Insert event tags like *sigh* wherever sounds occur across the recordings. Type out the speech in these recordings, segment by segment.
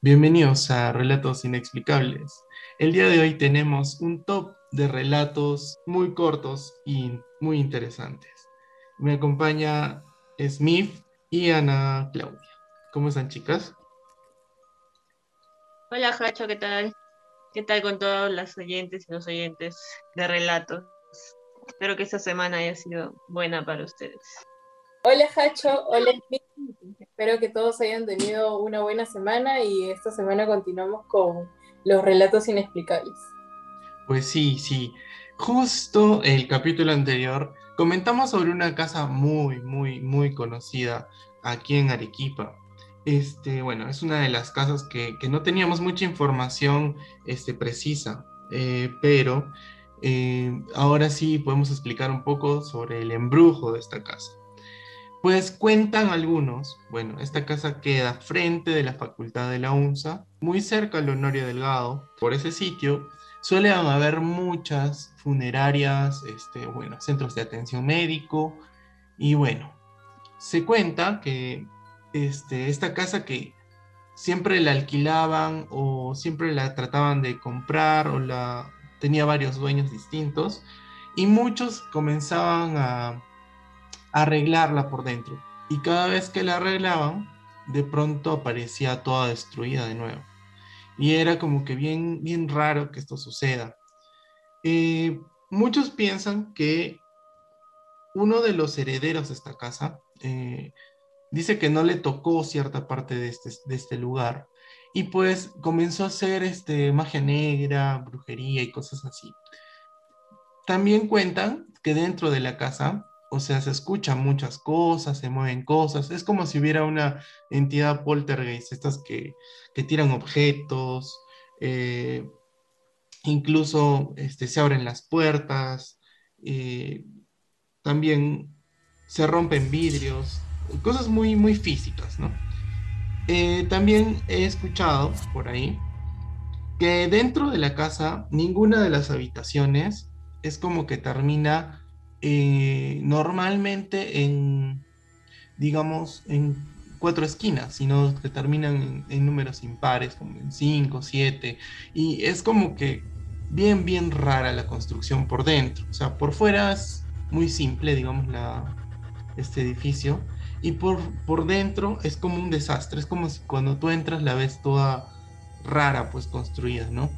Bienvenidos a Relatos Inexplicables. El día de hoy tenemos un top de relatos muy cortos y muy interesantes. Me acompaña Smith y Ana Claudia. ¿Cómo están, chicas? Hola, Hacho, ¿qué tal? ¿Qué tal con todos los oyentes y los oyentes de relatos? Espero que esta semana haya sido buena para ustedes. Hola Hacho, hola. Espero que todos hayan tenido una buena semana y esta semana continuamos con los relatos inexplicables. Pues sí, sí. Justo el capítulo anterior comentamos sobre una casa muy, muy, muy conocida aquí en Arequipa. Este, bueno, es una de las casas que, no teníamos mucha información este, precisa, eh, pero eh, ahora sí podemos explicar un poco sobre el embrujo de esta casa. Pues cuentan algunos, bueno, esta casa queda frente de la Facultad de la UNSA, muy cerca al Honorio Delgado. Por ese sitio suelen haber muchas funerarias, este, bueno, centros de atención médico y bueno, se cuenta que este, esta casa que siempre la alquilaban o siempre la trataban de comprar o la tenía varios dueños distintos y muchos comenzaban a arreglarla por dentro. Y cada vez que la arreglaban, de pronto aparecía toda destruida de nuevo. Y era como que bien, bien raro que esto suceda. Eh, muchos piensan que uno de los herederos de esta casa eh, dice que no le tocó cierta parte de este, de este lugar y pues comenzó a hacer este, magia negra, brujería y cosas así. También cuentan que dentro de la casa o sea, se escuchan muchas cosas, se mueven cosas, es como si hubiera una entidad poltergeist, estas que, tiran objetos, eh, incluso este, se abren las puertas, eh, también se rompen vidrios, cosas muy, muy físicas, ¿no? Eh, también he escuchado por ahí que dentro de la casa ninguna de las habitaciones es como que termina eh, normalmente en, digamos, en cuatro esquinas, sino que terminan en, números impares, como en cinco, siete, y es como que bien, bien rara la construcción por dentro. O sea, por fuera es muy simple, digamos, la, este edificio, y por, por dentro es como un desastre, es como si cuando tú entras la ves toda rara, pues construida, ¿no?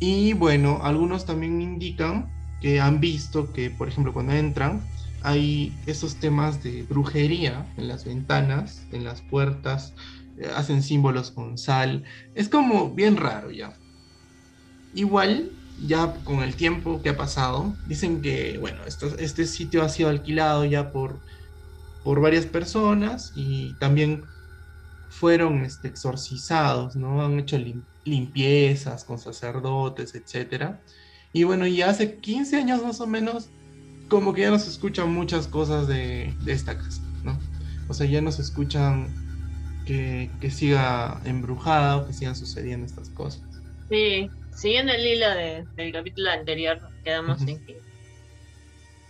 Y bueno, algunos también indican que han visto que, por ejemplo, cuando entran, hay esos temas de brujería en las ventanas, en las puertas, eh, hacen símbolos con sal. Es como bien raro ya. Igual, ya con el tiempo que ha pasado, dicen que, bueno, este sitio ha sido alquilado ya por, por varias personas y también fueron este, exorcizados, ¿no? Han hecho limpiezas con sacerdotes, etcétera y bueno, y hace 15 años más o menos, como que ya no se escuchan muchas cosas de, esta casa, ¿no? O sea, ya no se escuchan que, siga embrujada o que sigan sucediendo estas cosas. Sí, siguiendo el hilo del capítulo anterior, quedamos en que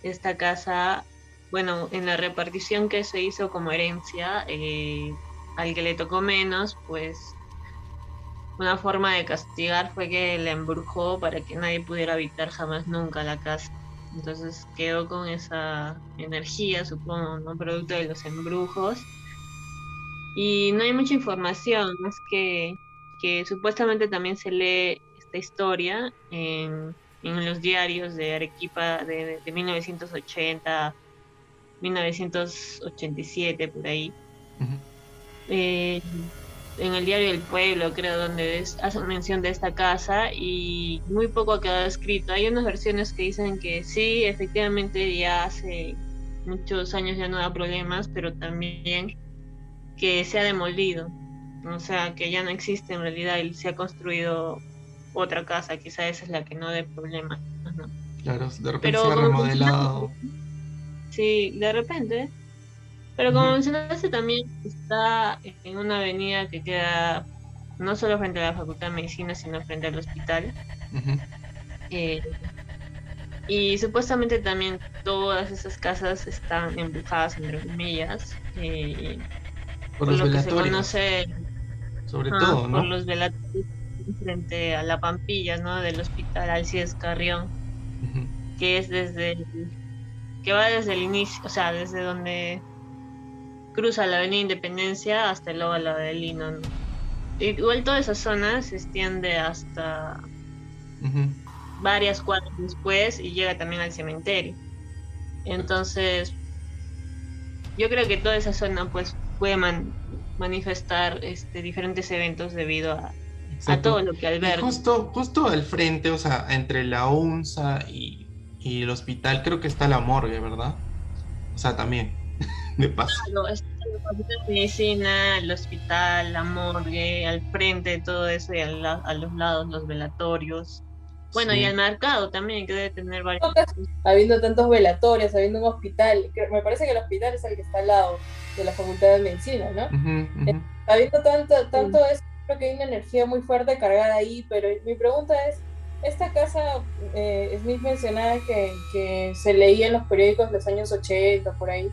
esta casa, bueno, en la repartición que se hizo como herencia, eh, al que le tocó menos, pues una forma de castigar fue que la embrujó para que nadie pudiera habitar jamás nunca la casa. Entonces quedó con esa energía, supongo, ¿no? producto de los embrujos. Y no hay mucha información, es que, que supuestamente también se lee esta historia en, en los diarios de Arequipa de, de 1980, 1987, por ahí en el diario El Pueblo, creo, donde hacen mención de esta casa y muy poco ha quedado escrito. Hay unas versiones que dicen que sí, efectivamente ya hace muchos años ya no da problemas, pero también que se ha demolido, o sea, que ya no existe en realidad y se ha construido otra casa, quizá esa es la que no dé problemas. Claro, de repente se ha remodelado. Sí, de repente, pero como mencionaste, también está en una avenida que queda no solo frente a la Facultad de Medicina, sino frente al hospital. Eh, y supuestamente también todas esas casas están embrujadas, entre comillas. Eh, por, lo que se conoce. sobre todo, ¿no? Por los velatorios frente a la Pampilla, ¿no? Del hospital Alcides Carrión, que es desde, que va desde el inicio, o sea, desde donde cruza la Avenida Independencia hasta el óvalo de Lino. Igual toda esa zona se extiende hasta varias cuadras después y llega también al cementerio. Entonces, yo creo que toda esa zona pues puede manifestar este, diferentes eventos debido a, a todo lo que alberga. Justo, justo al frente, o sea, entre la UNSA y, y, el hospital, creo que está la morgue, ¿verdad? O sea, también, *laughs* de paso. Claro, la medicina, el hospital, la morgue, al frente de todo eso y a, a los lados los velatorios. Bueno, y el mercado también, que debe tener varios. Habiendo tantos velatorios, habiendo un hospital, me parece que el hospital es el que está al lado de la Facultad de Medicina, ¿no? Eh, habiendo tanto, tanto eso, creo que hay una energía muy fuerte cargada ahí, pero mi pregunta es, esta casa, eh, Smith mencionaba que, que, se leía en los periódicos de los años 80, por ahí,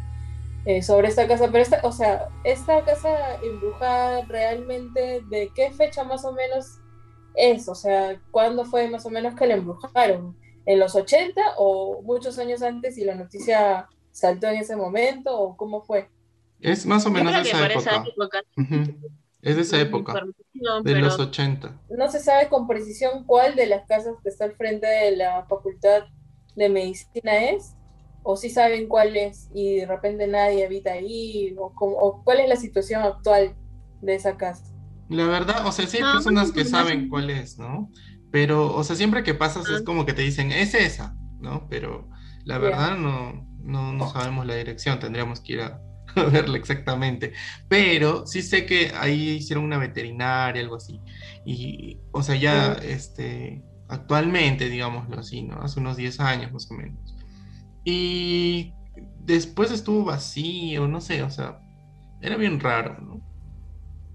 eh, sobre esta casa, pero esta, o sea, esta casa embrujada realmente, ¿de qué fecha más o menos es? O sea, ¿cuándo fue más o menos que la embrujaron? ¿En los 80 o muchos años antes y la noticia saltó en ese momento o cómo fue? Es más o menos de esa época. Es de esa época, de los 80. No se sabe con precisión cuál de las casas que está al frente de la Facultad de Medicina es, o si saben cuál es y de repente nadie habita ahí, o, o cuál es la situación actual de esa casa. La verdad, o sea, sí hay personas que saben cuál es, ¿no? Pero, o sea, siempre que pasas es como que te dicen, es esa, ¿no? Pero la verdad no, no, no sabemos la dirección, tendríamos que ir *laughs* a, verla exactamente. Pero sí sé que ahí hicieron una veterinaria, algo así. Y, o sea, ya, este, actualmente, digámoslo así, ¿no? Hace unos 10 años más o menos. Y después estuvo vacío, no sé, o sea, era bien raro, ¿no?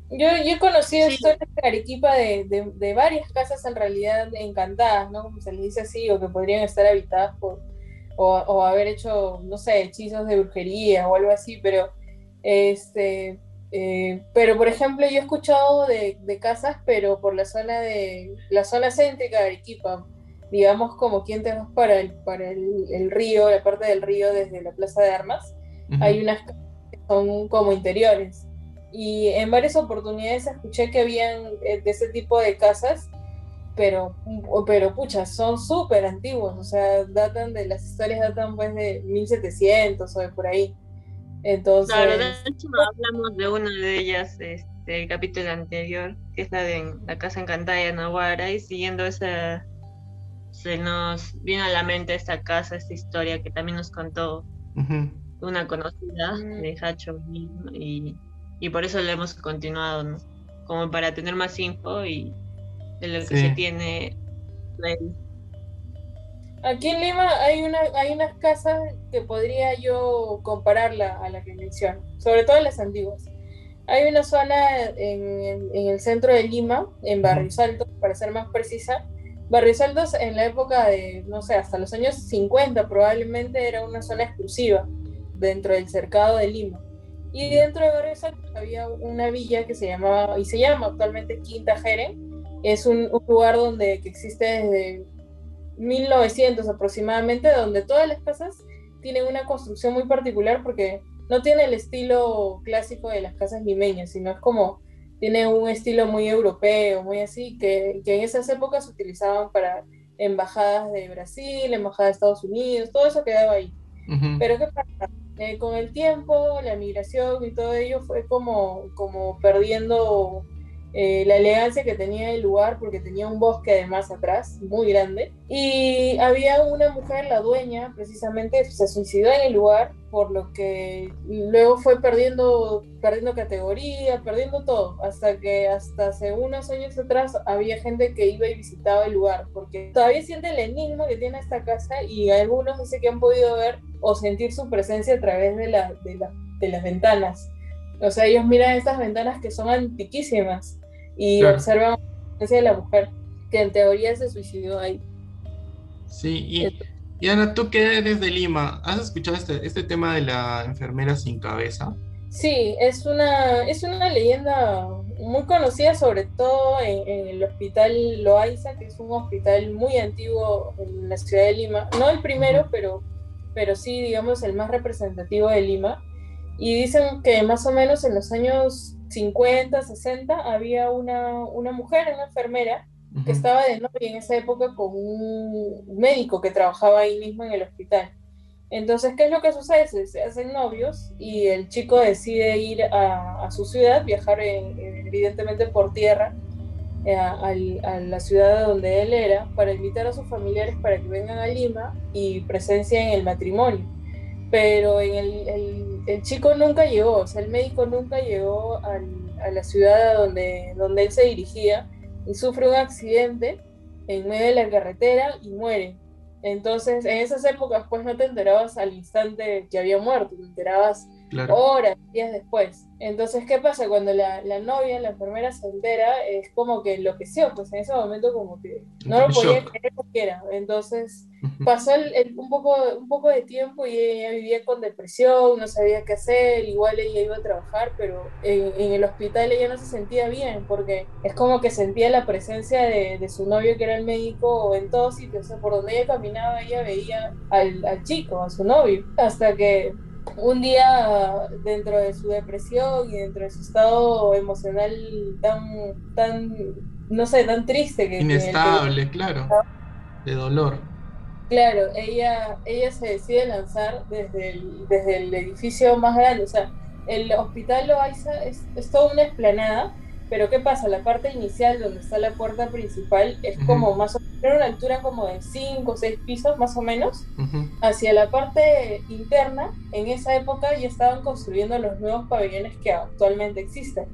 Yo, yo he conocido historias de Arequipa de, de, varias casas en realidad encantadas, ¿no? Como se les dice así, o que podrían estar habitadas por, o, o, haber hecho, no sé, hechizos de brujería o algo así, pero este, eh, pero por ejemplo yo he escuchado de, de, casas, pero por la zona de la zona céntrica de Arequipa, digamos como quien te vas para el, para el, el, río, la parte del río desde la Plaza de Armas, hay unas casas que son como interiores y en varias oportunidades escuché que habían eh, de ese tipo de casas, pero, pero pucha, son súper antiguos, o sea, datan de, las historias datan pues de 1700 o de por ahí. Entonces... Claro, de hecho hablamos de una de ellas, este, el capítulo anterior, que es la de la Casa Encantada de Nahuara, y siguiendo esa, se nos viene a la mente esta casa, esta historia que también nos contó una conocida de Hacho y y por eso lo hemos continuado, ¿no? Como para tener más info y de lo que se tiene. Aquí en Lima hay, una, hay unas casas que podría yo compararla a la que menciono, sobre todo las antiguas. Hay una zona en, en, el centro de Lima, en Barrios Altos, para ser más precisa. Barrios Altos en la época de, no sé, hasta los años 50 probablemente era una zona exclusiva dentro del cercado de Lima y dentro de Barrio había una villa que se llamaba, y se llama actualmente Quinta Jere. Es un, lugar donde que existe desde 1900 aproximadamente, donde todas las casas tienen una construcción muy particular porque no tiene el estilo clásico de las casas limeñas, sino es como, tiene un estilo muy europeo, muy así, que, que en esas épocas se utilizaban para embajadas de Brasil, embajadas de Estados Unidos, todo eso quedaba ahí. Pero ¿qué pasa? Eh, con el tiempo, la migración y todo ello fue como, como perdiendo eh, la elegancia que tenía el lugar porque tenía un bosque además atrás, muy grande. Y había una mujer, la dueña, precisamente se suicidó en el lugar, por lo que luego fue perdiendo, perdiendo categoría, perdiendo todo, hasta que hasta hace unos años atrás había gente que iba y visitaba el lugar, porque todavía siente el enigma que tiene esta casa y algunos dicen que han podido ver o sentir su presencia a través de, la, de, la, de las ventanas. O sea, ellos miran estas ventanas que son antiquísimas y observan la presencia de la mujer, que en teoría se suicidó ahí. Sí, y, Ana, tú que eres de Lima, ¿has escuchado este, este tema de la enfermera sin cabeza? Sí, es una, es una leyenda muy conocida sobre todo en, el hospital Loaiza, que es un hospital muy antiguo en la ciudad de Lima. No el primero, pero, pero sí, digamos, el más representativo de Lima. Y dicen que más o menos en los años 50, 60 había una, una mujer, una enfermera, que estaba de novia en esa época con un médico que trabajaba ahí mismo en el hospital. Entonces, ¿qué es lo que sucede? Se, hacen novios y el chico decide ir a, su ciudad, viajar evidentemente por tierra eh, a, la ciudad donde él era, para invitar a sus familiares para que vengan a Lima y presencien el matrimonio. Pero en el, el, chico nunca llegó, o sea, el médico nunca llegó a la ciudad donde, donde él se dirigía y sufre un accidente en medio de la carretera y muere. Entonces, en esas épocas, pues no te enterabas al instante que había muerto, te enterabas horas, días después. Entonces, ¿qué pasa? Cuando la, la, novia, la enfermera se entera, es como que enloqueció, pues en ese momento como que no lo podía creer siquiera. Entonces, pasó el, un, poco, un poco de tiempo y ella vivía con depresión, no sabía qué hacer, igual ella iba a trabajar, pero en, en el hospital ella no se sentía bien, porque es como que sentía la presencia de, de su novio, que era el médico, en todos sitios. O sea, por donde ella caminaba, ella veía al, al chico, a su novio, hasta que un día dentro de su depresión y dentro de su estado emocional tan, tan no sé, tan triste que... Inestable, claro, de dolor. Claro, ella, ella se decide lanzar desde el, desde el edificio más grande, o sea, el hospital Loaiza es, es toda una esplanada pero ¿qué pasa? La parte inicial donde está la puerta principal es como más o menos una altura como de 5 o 6 pisos más o menos. Hacia la parte interna, en esa época ya estaban construyendo los nuevos pabellones que actualmente existen.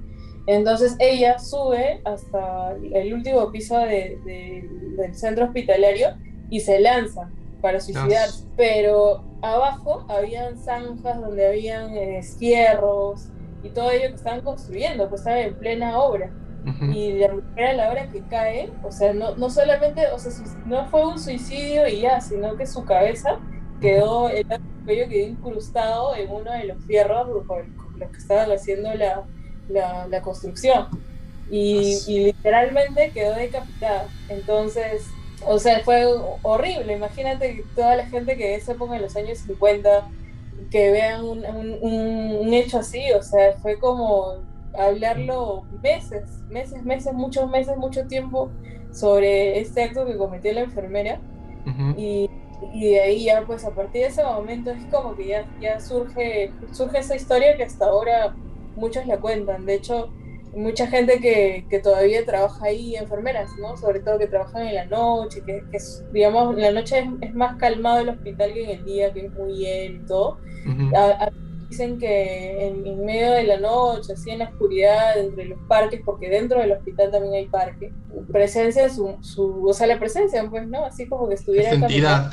Entonces ella sube hasta el último piso del centro hospitalario y se lanza para suicidarse. Pero abajo habían zanjas donde habían eh, fierros, y todo ello que estaban construyendo, pues estaba en plena obra. Y la mujer a la hora que cae, o sea, no, no solamente, o sea, no fue un suicidio y ya, sino que su cabeza quedó, el cuello quedó incrustado en uno de los fierros con los que estaban haciendo la, la, la construcción. Y, y, literalmente quedó decapitada. Entonces, o sea, fue horrible. Imagínate toda la gente que en esa época, en los años 50, que vean un, un, hecho así, o sea, fue como hablarlo meses, meses, meses, muchos meses, mucho tiempo sobre este acto que cometió la enfermera. y, y, de ahí ya, pues a partir de ese momento es como que ya, ya surge, surge esa historia que hasta ahora muchos la cuentan. De hecho, mucha gente que, que, todavía trabaja ahí, enfermeras, ¿no? Sobre todo que trabajan en la noche, que, que digamos, en la noche es, más calmado el hospital que en el día, que es muy bien y todo. dicen que en, medio de la noche, así en la oscuridad, entre los parques, porque dentro del hospital también hay parque, presencia su, su o sea, la presencia, pues, ¿no? Así como que estuviera... entidad.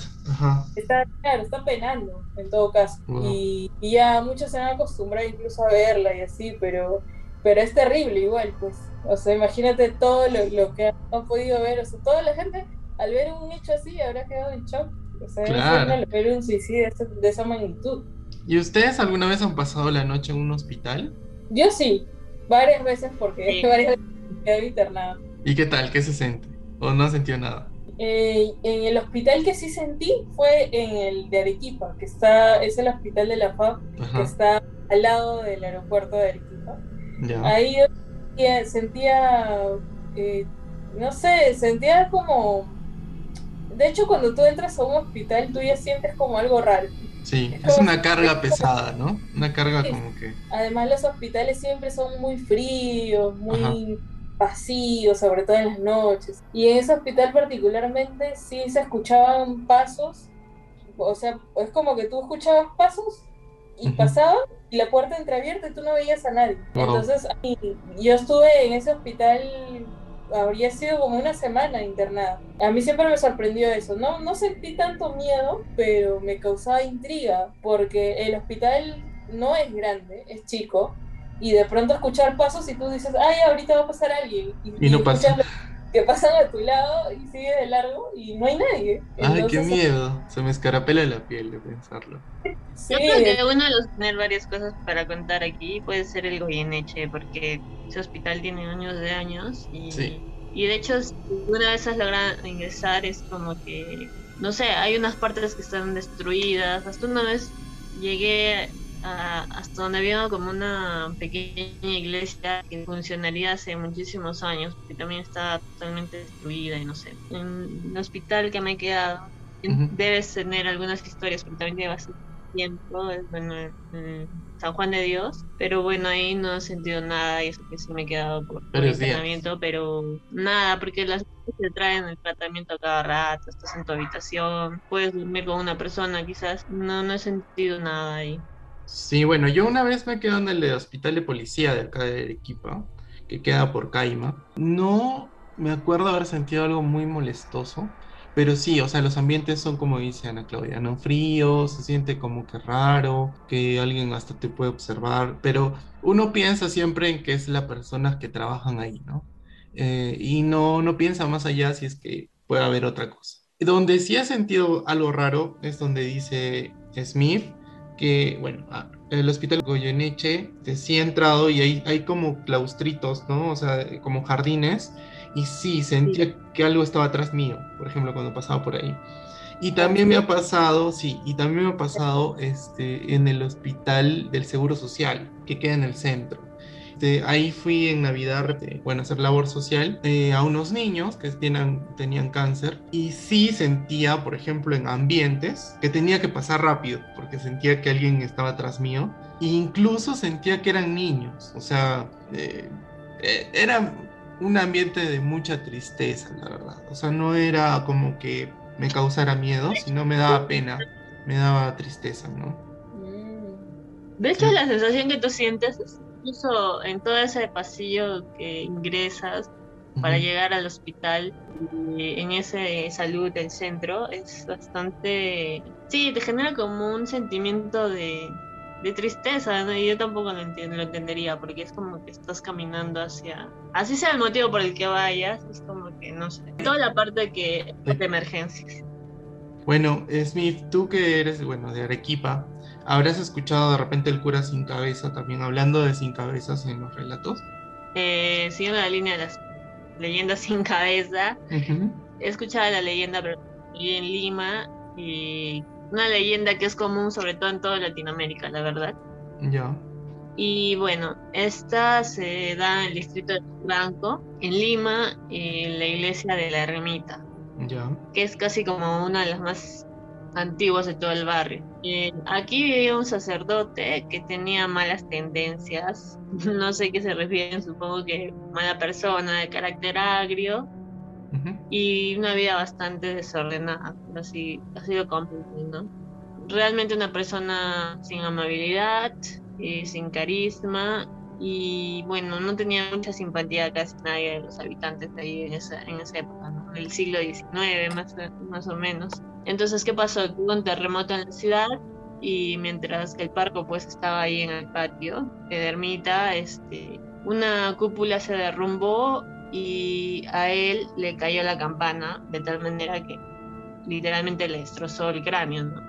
Está, claro, está penando, en todo caso. Y, y ya muchos se han acostumbrado incluso a verla y así, pero pero es terrible igual, pues. O sea, imagínate todo lo, que han podido ver. O sea, toda la gente al ver un hecho así habrá quedado en shock. O sea, claro. ver un suicidio de esa magnitud. ¿Y ustedes alguna vez han pasado la noche en un hospital? Yo sí, varias veces porque *laughs* varias veces quedé internada. ¿Y qué tal? ¿Qué se siente? ¿O no sentió nada? Eh, en el hospital que sí sentí fue en el de Arequipa, que está, es el hospital de la FAB, que está al lado del aeropuerto de Arequipa. Ahí yo sentía, eh, no sé, sentía como... De hecho, cuando tú entras a un hospital, tú ya sientes como algo raro. Sí, es, una carga pesada, ¿no? Una carga como que... Además, los hospitales siempre son muy fríos, muy vacíos, sobre todo en las noches. Y en ese hospital particularmente sí se escuchaban pasos, o sea, es como que tú escuchabas pasos y pasaba y la puerta entreabierta y tú no veías a nadie. Entonces, yo estuve en ese hospital, habría sido como una semana internada. A mí siempre me sorprendió eso. No, no sentí tanto miedo, pero me causaba intriga, porque el hospital no es grande, es chico. Y de pronto escuchar pasos y tú dices, ay, ahorita va a pasar alguien. Y, no pasa. Que pasan a tu lado y sigue de largo y no hay nadie. Ay, qué miedo. Se me escarapela la piel de pensarlo. Yo creo que uno de los tener varias cosas para contar aquí puede ser el Goyeneche, porque ese hospital tiene años de años y, y de hecho una vez has logrado ingresar es como que, no sé, hay unas partes que están destruidas. Hasta una vez llegué hasta donde había como una pequeña iglesia que funcionaría hace muchísimos años, porque también está totalmente destruida y no sé. En el hospital que me he quedado, debes tener algunas historias, porque también lleva tiempo, bueno, en San Juan de Dios, pero bueno, ahí no he sentido nada y eso que sí me he quedado por, por entrenamiento, pero nada, porque las te traen el tratamiento cada rato, estás en tu habitación, puedes dormir con una persona, quizás no, no he sentido nada ahí. Sí, bueno, yo una vez me quedé en el hospital de policía de acá de Arequipa, que queda por Caima. No me acuerdo haber sentido algo muy molestoso, pero sí, o sea, los ambientes son como dice Ana Claudia, ¿no? Fríos, se siente como que raro, que alguien hasta te puede observar, pero uno piensa siempre en que es las personas que trabajan ahí, ¿no? Eh, y no, no piensa más allá si es que puede haber otra cosa. Donde sí he sentido algo raro es donde dice Smith, que, bueno, ah, el hospital Goyeneche, sí he entrado y hay, hay como claustritos, ¿no? O sea, como jardines, y sí, sentía que algo estaba atrás mío, por ejemplo, cuando pasaba por ahí. Y también me ha pasado, sí, y también me ha pasado este, en el hospital del Seguro Social, que queda en el centro. Este, ahí fui en Navidad, bueno, a hacer labor social eh, a unos niños que tenían, tenían cáncer y sí sentía, por ejemplo, en ambientes que tenía que pasar rápido porque sentía que alguien estaba atrás mío e incluso sentía que eran niños, o sea, eh, eh, era un ambiente de mucha tristeza, la verdad. O sea, no era como que me causara miedo, sino me daba pena, me daba tristeza, ¿no? De hecho, la sensación que tú sientes es incluso en todo ese pasillo que ingresas para llegar al hospital, en ese salud del centro, es bastante... Sí, te genera como un sentimiento de, tristeza, y yo tampoco lo entiendo, lo entendería, porque es como que estás caminando hacia, así sea el motivo por el que vayas, es como que no sé, toda la parte que de emergencias. Bueno, Smith, tú que eres, bueno, de Arequipa, ¿Habrás escuchado de repente el cura sin cabeza también hablando de sin cabezas en los relatos? Eh, siguiendo la línea de las leyendas sin cabeza, he escuchado la leyenda, en Lima, y una leyenda que es común sobre todo en toda Latinoamérica, la verdad. Ya. Y bueno, esta se da en el distrito de Blanco, en Lima, en la iglesia de la Ermita. Ya. Que es casi como una de las más antiguos de todo el barrio. Eh, aquí vivía un sacerdote que tenía malas tendencias, *laughs* no sé qué se refieren, supongo que mala persona, de carácter agrio. Y una vida bastante desordenada, así ha sido complicado, Realmente una persona sin amabilidad, y sin carisma y bueno, no tenía mucha simpatía casi nadie de los habitantes de ahí en esa, en esa época, ¿no? el siglo XIX más, más o menos. Entonces, ¿qué pasó? Hubo un terremoto en la ciudad y mientras que el parco pues estaba ahí en el patio de ermita, este, una cúpula se derrumbó y a él le cayó la campana de tal manera que literalmente le destrozó el cráneo, ¿no?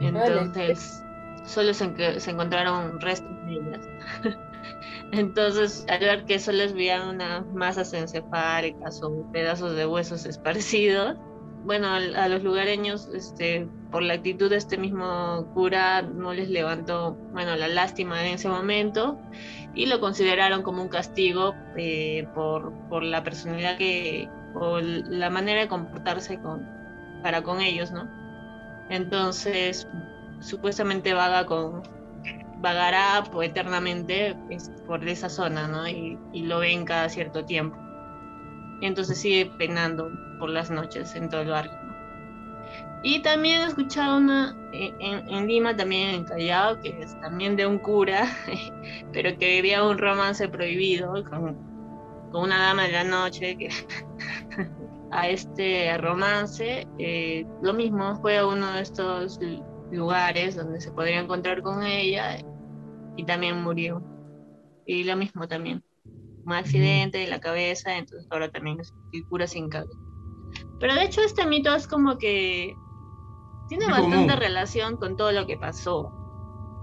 Entonces, solo se, se encontraron restos de ellas. *laughs* Entonces, al ver que solo les veían unas masas encefálicas o pedazos de huesos *laughs* esparcidos, bueno, a, los lugareños, este, por la actitud de este mismo cura, no les levantó, bueno, la lástima en ese momento y lo consideraron como un castigo eh, por, por, la personalidad que, o la manera de comportarse para con ellos, ¿no? Entonces, supuestamente vaga con, vagará pues, eternamente por esa zona, ¿no? Y, lo ven cada cierto tiempo. Entonces sigue penando por las noches en todo el barrio. Y también he escuchado una en, Lima, también en Callao, que es también de un cura, *laughs* pero que vivía un romance prohibido con, con una dama de la noche. Que *laughs* a este romance, eh, lo mismo, fue a uno de estos lugares donde se podría encontrar con ella y también murió. Y lo mismo también. un accidente de la cabeza, entonces ahora también es el cura sin cabeza. Pero de hecho este mito es como que tiene bastante relación con todo lo que pasó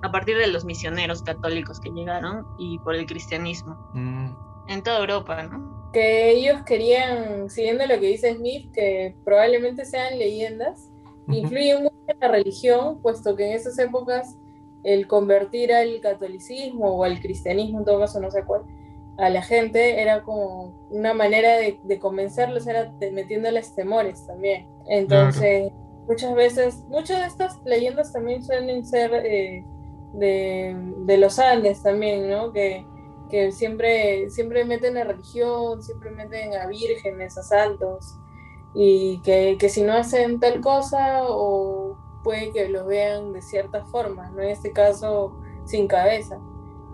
a partir de los misioneros católicos que llegaron y por el cristianismo mm. en toda Europa, ¿no? Que ellos querían, siguiendo lo que dice Smith, que probablemente sean leyendas, influyen mucho en la religión, puesto que en esas épocas el convertir al catolicismo o al cristianismo, en todo caso no sé cuál, a la gente era como una manera de, convencerlos, era metiéndoles temores también. Entonces, muchas veces, muchas de estas leyendas también suelen ser eh, de, los Andes también, ¿no? Que, siempre, siempre meten a religión, siempre meten a vírgenes, a santos, y que, que si no hacen tal cosa o puede que los vean de cierta forma, ¿no? En este caso, sin cabeza.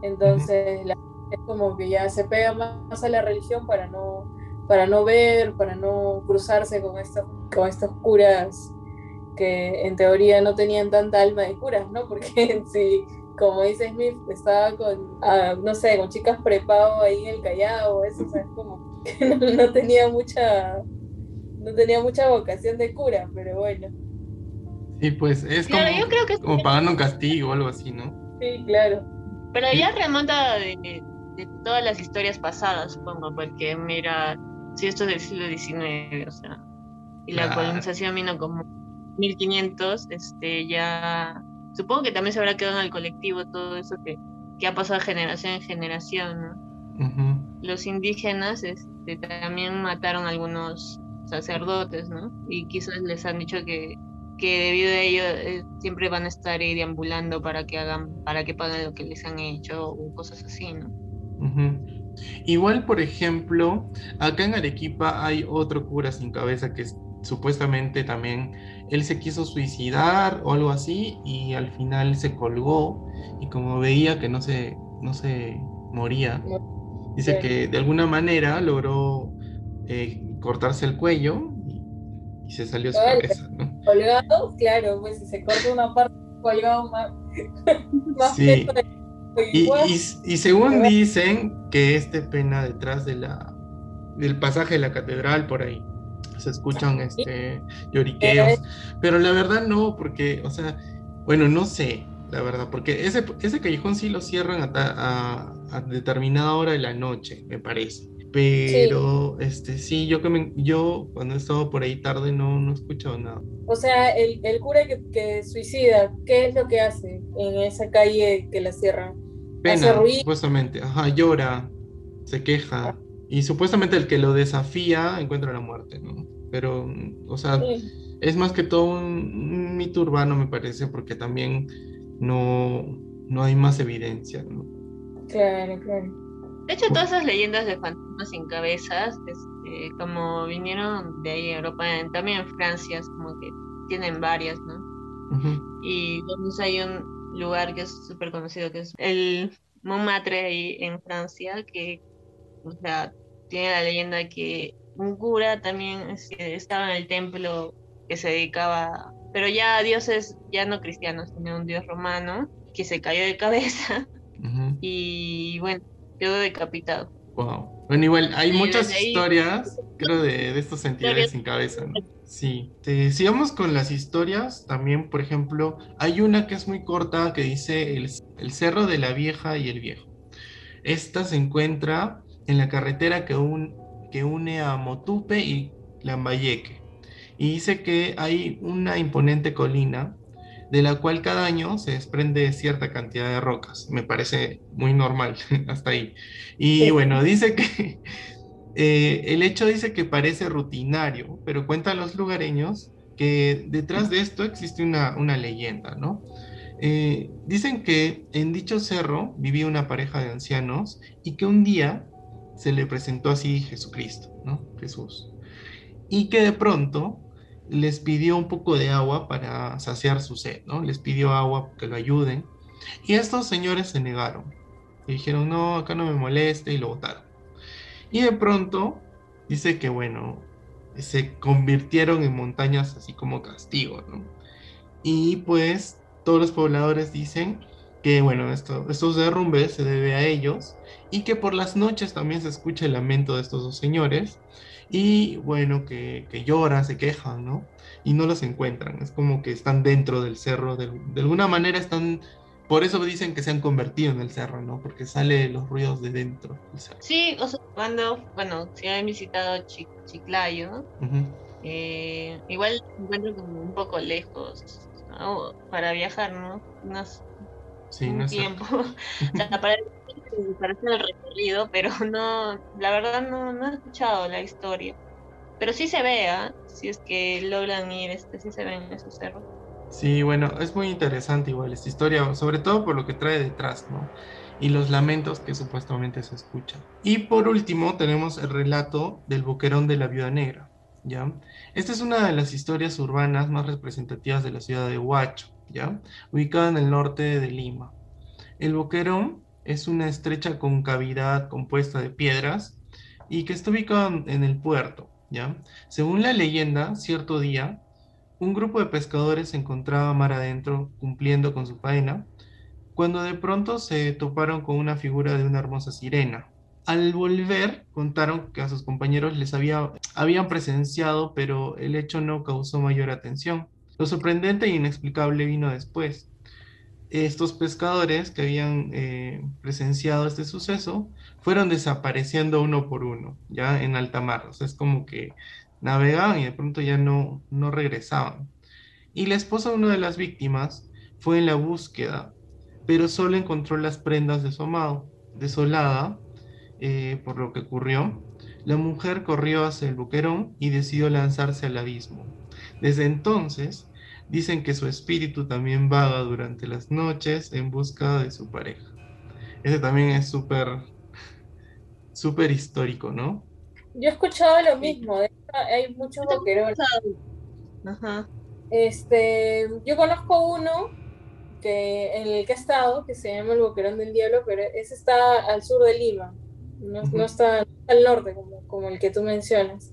Entonces, es como que ya se pega más a la religión para no, para no ver, para no cruzarse con estos, con estos curas que en teoría no tenían tanta alma de curas, ¿no? Porque *laughs* si, como dice Smith, estaba con, ah, no sé, con chicas prepago ahí en el Callao, eso, o sea, es como que *laughs* no tenía mucha, no tenía mucha vocación de cura, pero bueno. Sí, pues es como, pagando un castigo o algo así, ¿no? Sí, claro. Pero ya remonta de, todas las historias pasadas, supongo, porque mira, si esto es del siglo XIX, o sea, y la colonización vino como 1500, este, ya, supongo que también se habrá quedado en el colectivo todo eso que, que ha pasado de generación en generación, ¿no? Los indígenas este, también mataron a algunos sacerdotes, ¿no? Y quizás les han dicho que que debido a ello eh, siempre van a estar ahí deambulando para que hagan, para que paguen lo que les han hecho o cosas así, ¿no? Igual, por ejemplo, acá en Arequipa hay otro cura sin cabeza que supuestamente también él se quiso suicidar o algo así y al final se colgó y como veía que no se, no se moría, dice que de alguna manera logró eh, cortarse el cuello y se salió su cabeza, ¿no? Colgado, claro, pues si se corta una parte colgado más, *laughs* más sí. y, y, según dicen que este pena detrás de la del pasaje de la catedral por ahí. Se escuchan este lloriqueos, pero la verdad no, porque, o sea, bueno, no sé, la verdad, porque ese, ese callejón sí lo cierran a, a, a determinada hora de la noche, me parece. Pero, sí. este, sí, yo, que yo cuando he estado por ahí tarde no, no he escuchado nada. O sea, el, el cura que, que, suicida, ¿qué es lo que hace en esa calle que la cierran? Pena, supuestamente. Ajá, llora, se queja. Ah. Y supuestamente el que lo desafía encuentra la muerte, ¿no? Pero, o sea, es más que todo un, mito urbano, me parece, porque también no, no hay más evidencia, ¿no? Claro, claro. De hecho, todas esas leyendas de fantasmas sin cabezas, este, como vinieron de ahí a Europa, también en Francia, es como que tienen varias, ¿no? Y entonces hay un lugar que es súper conocido, que es el Montmartre ahí en Francia, que, o sea, tiene la leyenda que un cura también este, estaba en el templo que se dedicaba, pero ya a dioses ya no cristianos, tenía un dios romano que se cayó de cabeza. Y bueno, quedó decapitado. Wow. Bueno, igual hay muchas historias, creo, de, estos entidades sin cabeza, ¿no? Sí. sigamos con las historias. También, por ejemplo, hay una que es muy corta que dice el, Cerro de la Vieja y el Viejo. Esta se encuentra en la carretera que, un, que une a Motupe y Lambayeque. Y dice que hay una imponente colina de la cual cada año se desprende cierta cantidad de rocas. Me parece muy normal *laughs* hasta ahí. Y bueno, dice que *laughs* eh, el hecho dice que parece rutinario, pero cuentan los lugareños que detrás de esto existe una, una leyenda, ¿no? Eh, dicen que en dicho cerro vivía una pareja de ancianos y que un día se le presentó así Jesucristo, ¿no? Jesús. Y que de pronto les pidió un poco de agua para saciar su sed, ¿no? Les pidió agua que lo ayuden. Y estos señores se negaron. Dijeron, no, acá no me moleste, y lo botaron. Y de pronto, dice que, bueno, se convirtieron en montañas así como castigo, ¿no? Y pues todos los pobladores dicen que bueno, esto, estos derrumbes se debe a ellos y que por las noches también se escucha el lamento de estos dos señores y bueno, que, que lloran, se quejan, ¿no? Y no los encuentran, es como que están dentro del cerro, de, de alguna manera están por eso dicen que se han convertido en el cerro, ¿no? Porque sale los ruidos de dentro. Sí, o sea, cuando, bueno, si han visitado Chiclayo, eh, igual se encuentran como un poco lejos para viajar, ¿no? sí, un tiempo. *laughs* o sea, para, *laughs* hacer el recorrido, pero *laughs* no, la verdad no, no he escuchado la historia. Pero sí se vea, ¿ah? si es que logran ir, este, sí se ven esos cerros. Sí, bueno, es muy interesante igual esta historia, sobre todo por lo que trae detrás, ¿no? Y los lamentos que supuestamente se escuchan. Y por último tenemos el relato del boquerón de la viuda negra, ¿ya? Esta es una de las historias urbanas más representativas de la ciudad de Huacho, ¿ya? Ubicada en el norte de Lima. El boquerón es una estrecha concavidad compuesta de piedras y que está ubicado en el puerto, ¿ya? Según la leyenda, cierto día, un grupo de pescadores se encontraba mar adentro cumpliendo con su faena, cuando de pronto se toparon con una figura de una hermosa sirena. Al volver, contaron que a sus compañeros les había, habían presenciado, pero el hecho no causó mayor atención. Lo sorprendente e inexplicable vino después. Estos pescadores que habían eh, presenciado este suceso fueron desapareciendo uno por uno, ya en alta mar. O sea, es como que navegaban y de pronto ya no, no regresaban. Y la esposa de una de las víctimas fue en la búsqueda, pero solo encontró las prendas de su amado. Desolada eh, por lo que ocurrió, la mujer corrió hacia el boquerón y decidió lanzarse al abismo. Desde entonces, dicen que su espíritu también vaga durante las noches en busca de su pareja. Ese también es súper, súper histórico, ¿no? Yo he escuchado lo mismo, hay muchos boquerones. Este, yo conozco uno que en el que he estado, que se llama el Boquerón del Diablo, pero ese está al sur de Lima, no, está al norte como, como, el que tú mencionas.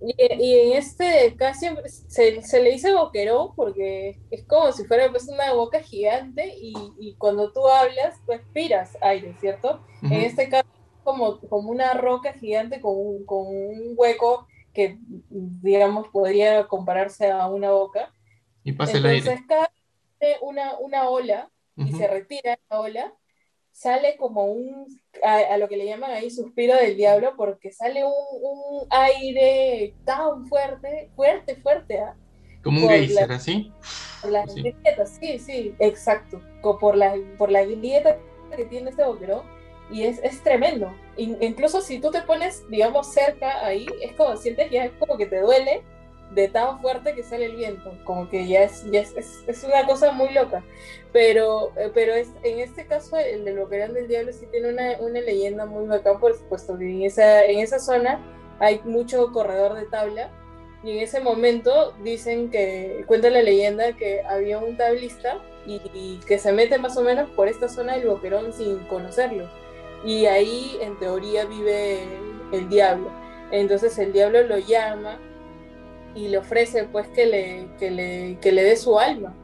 Y, en este caso se, se, le dice boquerón porque es como si fuera pues, una boca gigante y, y cuando tú hablas, tú expiras aire, ¿cierto? En este caso como, como una roca gigante con un, con un hueco que, digamos, podría compararse a una boca. Y pasa el aire. cae una, una ola y se retira la ola, sale como un, a, lo que le llaman ahí suspiro del diablo, porque sale un, un aire tan fuerte, fuerte, fuerte. ¿ah? Como un geyser, ¿así? Por las sí. grietas, sí, sí, exacto. Por la, por la grieta que tiene este boquerón y es, es tremendo. incluso si tú te pones, digamos, cerca ahí, es como, sientes ya es como que te duele de tan fuerte que sale el viento, como que ya es, ya es, es, una cosa muy loca. Pero, eh, pero es, en este caso, el del Boquerón del Diablo sí tiene una, una leyenda muy bacán, por supuesto, en esa, en esa zona hay mucho corredor de tabla, y en ese momento dicen que, cuenta la leyenda que había un tablista y, y que se mete más o menos por esta zona del Boquerón sin conocerlo y ahí en teoría vive el diablo. Entonces el diablo lo llama y le ofrece pues que le, que le, que le dé su alma,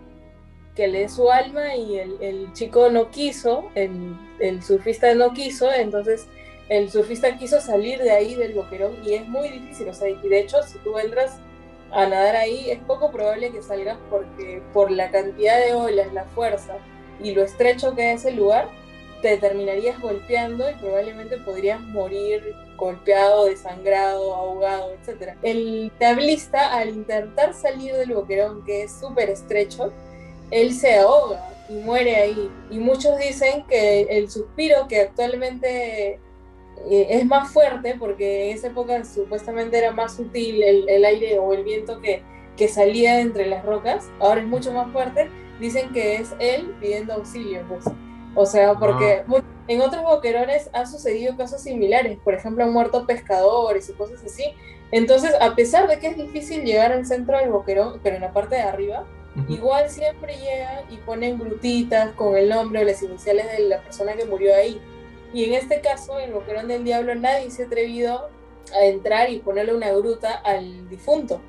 que le dé su alma y el, el chico no quiso, el, el, surfista no quiso, entonces el surfista quiso salir de ahí del boquerón y es muy difícil, o sea, y de hecho si tú entras a nadar ahí es poco probable que salgas porque por la cantidad de olas, la fuerza y lo estrecho que es el lugar, te terminarías golpeando y probablemente podrías morir golpeado, desangrado, ahogado, etc. El tablista, al intentar salir del boquerón, que es súper estrecho, él se ahoga y muere ahí. Y muchos dicen que el suspiro, que actualmente eh, es más fuerte, porque en esa época supuestamente era más sutil el, aire o el viento que, que salía entre las rocas, ahora es mucho más fuerte, dicen que es él pidiendo auxilio. Pues. O sea, porque ah. En otros boquerones ha sucedido casos similares. Por ejemplo, han muerto pescadores y cosas así. Entonces, a pesar de que es difícil llegar al centro del boquerón, pero en la parte de arriba, igual siempre llegan y ponen grutitas con el nombre o las iniciales de la persona que murió ahí. Y en este caso, en el boquerón del diablo, nadie se ha atrevido a entrar y ponerle una gruta al difunto.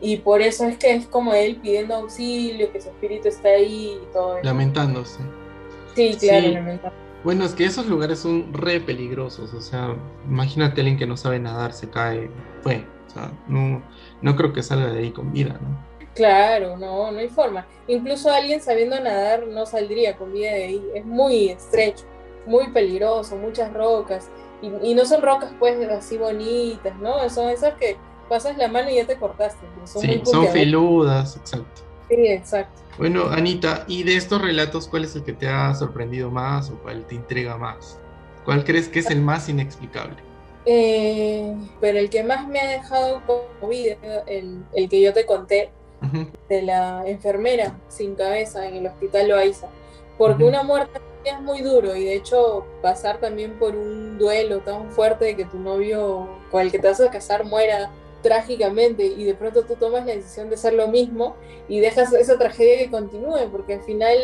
Y por eso es que es como él pidiendo auxilio, que su espíritu está ahí y todo Lamentándose. Sí, claro, Bueno, es que esos lugares son re peligrosos, o sea, imagínate alguien que no sabe nadar, se cae, fue, o sea, no, no creo que salga de ahí con vida, ¿no? Claro, no, no hay forma. Incluso alguien sabiendo nadar no saldría con vida de ahí, es muy estrecho, muy peligroso, muchas rocas, y, no son rocas pues así bonitas, ¿no? Son esas que pasas la mano y ya te cortaste. Son sí, son filudas, exacto. Sí, exacto. Bueno, Anita, y de estos relatos, ¿cuál es el que te ha sorprendido más o cuál te intriga más? ¿Cuál crees que es el más inexplicable? Eh, pero el que más me ha dejado conmovida, el, el que yo te conté, de la enfermera sin cabeza en el hospital Loaiza. Porque una muerte es muy duro y de hecho pasar también por un duelo tan fuerte de que tu novio con el que te vas a casar muera trágicamente y de pronto tú tomas la decisión de hacer lo mismo y dejas esa tragedia que continúe, porque al final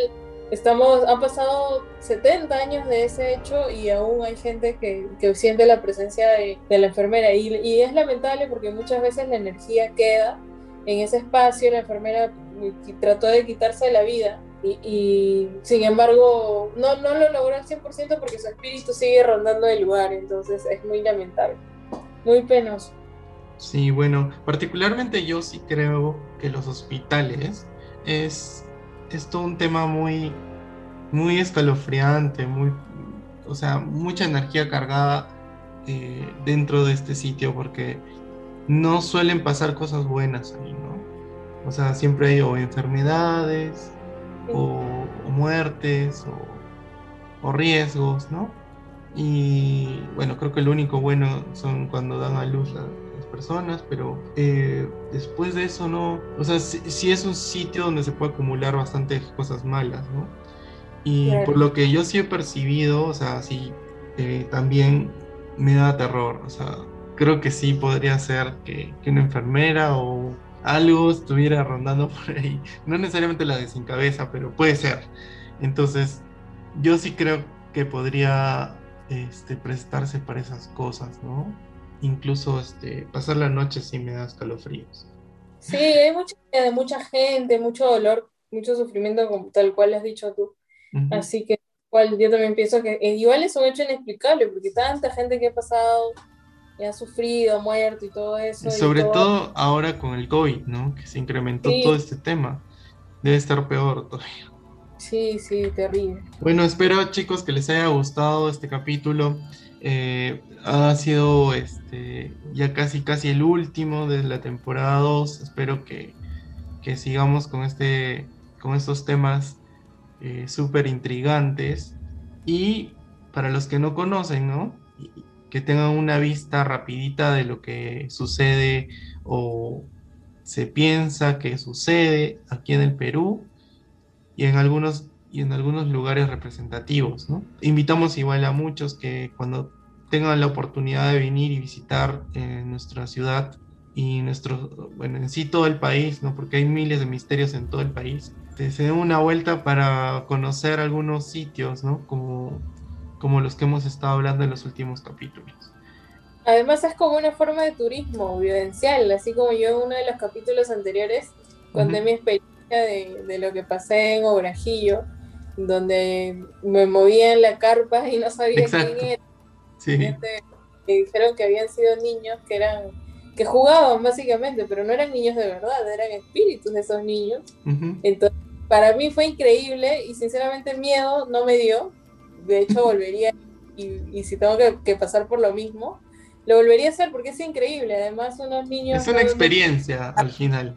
estamos, han pasado 70 años de ese hecho y aún hay gente que, que siente la presencia de, la enfermera y, y, es lamentable porque muchas veces la energía queda en ese espacio, la enfermera trató de quitarse la vida y, y, sin embargo no, no lo logró al 100% porque su espíritu sigue rondando el lugar, entonces es muy lamentable, muy penoso. Sí, bueno, particularmente yo sí creo que los hospitales es, es todo un tema muy, muy escalofriante, muy, o sea, mucha energía cargada eh, dentro de este sitio porque no suelen pasar cosas buenas ahí, ¿no? O sea, siempre hay o enfermedades o, muertes o, o riesgos, ¿no? Y bueno, creo que lo único bueno son cuando dan a luz la, personas, pero eh, después de eso no, o sea, sí, es un sitio donde se puede acumular bastante cosas malas, ¿no? Y por lo que yo sí he percibido, o sea, sí, eh, también me da terror, o sea, creo que sí podría ser que, que, una enfermera o algo estuviera rondando *laughs* por ahí, no necesariamente la de sin cabeza, pero puede ser. Entonces, yo sí creo que podría este, prestarse para esas cosas, ¿no? Incluso este, pasar la noche sí me da escalofríos. Sí, hay mucha, de mucha gente, mucho dolor, mucho sufrimiento, como tal cual has dicho tú. Así que yo también pienso que eh, igual es un hecho inexplicable, porque tanta gente que ha pasado, y ha sufrido, ha muerto y todo eso. sobre todo... ahora con el COVID, ¿no? Que se incrementó todo este tema. Debe estar peor todavía. Sí, sí, terrible. Bueno, espero chicos que les haya gustado este capítulo. Eh, ha sido este, ya casi casi el último de la temporada 2. Espero que, sigamos con, este, con estos temas eh, súper intrigantes. Y para los que no conocen, ¿no? que tengan una vista rapidita de lo que sucede o se piensa que sucede aquí en el Perú y en algunos y en algunos lugares representativos. ¿no? Invitamos igual a muchos que cuando tengan la oportunidad de venir y visitar eh, nuestra ciudad y nuestro, bueno, en sí todo el país, ¿no? porque hay miles de misterios en todo el país, se den una vuelta para conocer algunos sitios, ¿no? como, como los que hemos estado hablando en los últimos capítulos. Además es como una forma de turismo vivencial, así como yo en uno de los capítulos anteriores conté mi experiencia de, de, lo que pasé en Obrajillo, donde me movía en la carpa y no sabía quién era. Sí. dijeron que habían sido niños que eran que jugaban básicamente, pero no eran niños de verdad, eran espíritus de esos niños. Entonces, para mí fue increíble y sinceramente miedo no me dio. De hecho, volvería y, y si tengo que, que, pasar por lo mismo, lo volvería a hacer porque es increíble. Además, unos niños... Es una experiencia al final.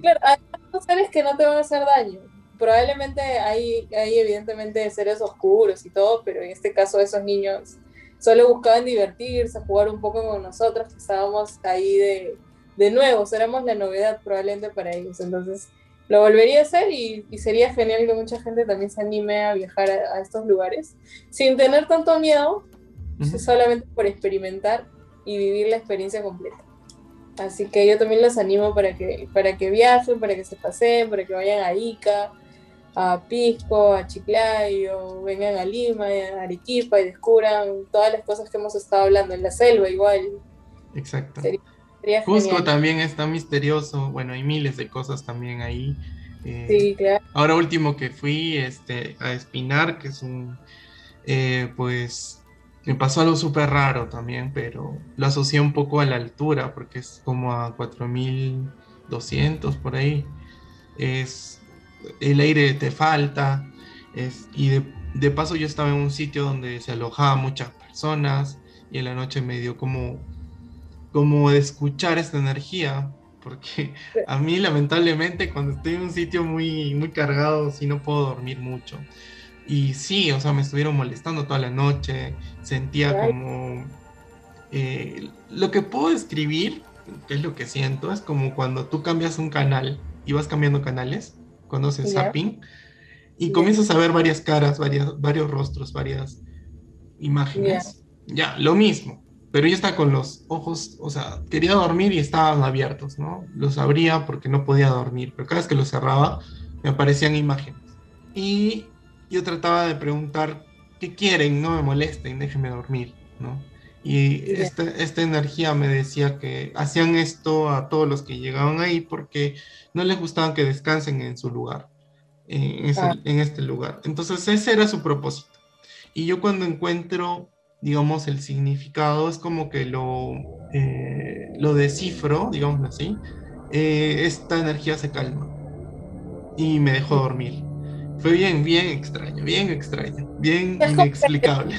Claro, además son seres que no te van a hacer daño probablemente hay, hay evidentemente seres oscuros y todo, pero en este caso esos niños solo buscaban divertirse, jugar un poco con nosotros, que estábamos ahí de, de nuevo, éramos la novedad probablemente para ellos. Entonces lo volvería a hacer y, sería genial que mucha gente también se anime a viajar a, estos lugares sin tener tanto miedo, solamente por experimentar y vivir la experiencia completa. Así que yo también los animo para que, para que viajen, para que se paseen, para que vayan a Ica, a Pisco, a Chiclayo, vengan a Lima, a Arequipa y descubran todas las cosas que hemos estado hablando, en la selva igual. Exacto. Cusco también está misterioso, bueno, hay miles de cosas también ahí, Eh, Sí, claro. Ahora último que fui este, a Espinar, que es un, eh, pues, me pasó algo súper raro también, pero lo asocié un poco a la altura, porque es como a 4200 por ahí. Es, el aire te falta, es, y de, de paso yo estaba en un sitio donde se alojaban muchas personas, y en la noche me dio como, como de escuchar esta energía, porque a mí lamentablemente cuando estoy en un sitio muy, muy cargado, sí no puedo dormir mucho. Y sí, o sea, me estuvieron molestando toda la noche, sentía como... eh, lo que puedo describir, que es lo que siento, es como cuando tú cambias un canal y vas cambiando canales, cuando haces Ya. zapping, y comienzas a ver varias caras, varias, varios rostros, varias imágenes. Ya, lo mismo. Pero yo estaba con los ojos, o sea, quería dormir y estaban abiertos, ¿no? Los abría porque no podía dormir, pero cada vez que los cerraba me aparecían imágenes. Y yo trataba de preguntar, ¿qué quieren? No me molesten, déjenme dormir, ¿no? Y esta, esta energía me decía que hacían esto a todos los que llegaban ahí porque no les gustaba que descansen en su lugar, en, ese- Ah. en este lugar. Entonces ese era su propósito. Y yo cuando encuentro, digamos, el significado, es como que lo, eh, lo descifro, digámoslo así, eh, esta energía se calma y me dejó dormir. Fue bien, bien extraño, bien extraño, bien Es inexplicable.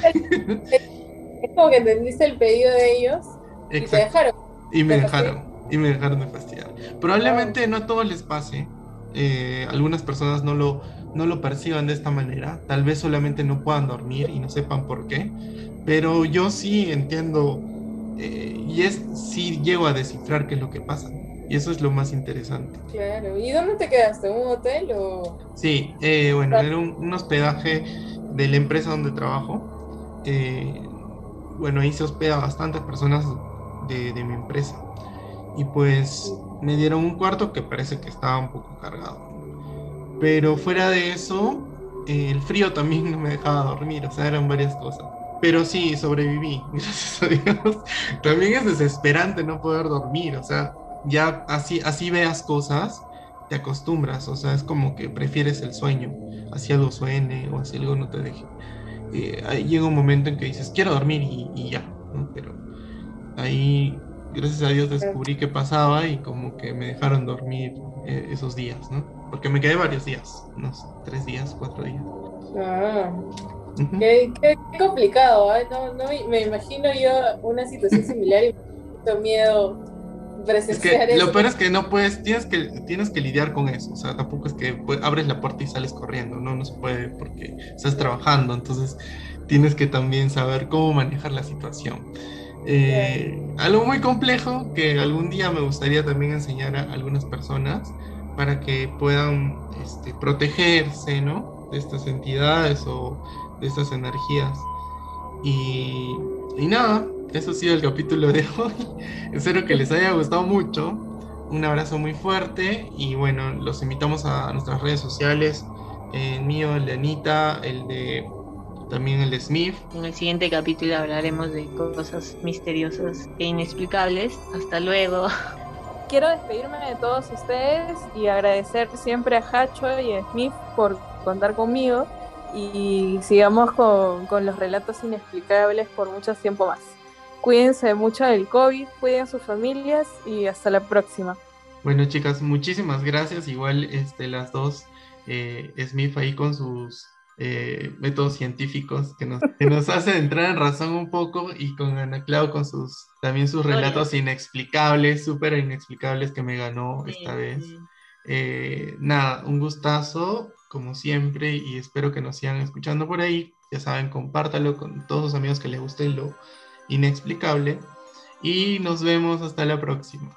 Es como que entendiste el pedido de ellos y te dejaron. Y me dejaron, y me dejaron de fastidiar. Probablemente no a todos les pase, eh, algunas personas no lo, no lo perciban de esta manera, tal vez solamente no puedan dormir y no sepan por qué, pero yo sí entiendo eh, y es sí llego a descifrar qué es lo que pasa, y eso es lo más interesante. Claro. ¿Y dónde te quedaste? ¿En un hotel o...? Sí, eh, bueno, era un, un hospedaje de la empresa donde trabajo. eh, bueno, ahí se hospeda bastantes personas de, de mi empresa. Y pues me dieron un cuarto que parece que estaba un poco cargado. Pero fuera de eso, eh, el frío también no me dejaba dormir, o sea, eran varias cosas. Pero sí, sobreviví, *laughs* gracias a Dios. También es desesperante no poder dormir, o sea, ya así, así veas cosas, te acostumbras, o sea, es como que prefieres el sueño, así algo suene o así algo no te deje. Eh, ahí llega un momento en que dices, quiero dormir y, y ya, ¿no? Pero ahí, gracias a Dios, descubrí qué pasaba y como que me dejaron dormir eh, esos días, ¿no? Porque me quedé varios días, unos tres días, cuatro días. Ah, qué, qué- qué complicado, ¿eh? No, no, me- me imagino yo una situación similar y mucho miedo Es que lo peor es que no puedes, tienes que, tienes que lidiar con eso, o sea, tampoco es que abres la puerta y sales corriendo, no, no se puede porque estás trabajando, entonces tienes que también saber cómo manejar la situación. Eh, algo muy complejo que algún día me gustaría también enseñar a algunas personas para que puedan este, protegerse, ¿no? De estas entidades o de estas energías. Y, y nada, eso ha sido el capítulo de *laughs* hoy. Espero que les haya gustado mucho. Un abrazo muy fuerte y bueno, los invitamos a nuestras redes sociales. El mío, el de Anita, el de también el de Smith. En el siguiente capítulo hablaremos de cosas misteriosas e inexplicables. Hasta luego. *laughs* Quiero despedirme de todos ustedes y agradecer siempre a Hacho y a Smith por contar conmigo y sigamos con, con los relatos inexplicables por mucho tiempo más. Cuídense mucho del COVID, cuiden a sus familias y hasta la próxima. Bueno, chicas, muchísimas gracias. Igual este, las dos, eh, Smith ahí con sus eh, métodos científicos que nos, que nos *laughs* hace entrar en razón un poco y con Ana Clau con sus también sus relatos inexplicables, súper inexplicables que me ganó esta vez. Eh, nada, un gustazo, como siempre, y espero que nos sigan escuchando por ahí. Ya saben, compártalo con todos sus amigos que les guste lo inexplicable. Y nos vemos hasta la próxima.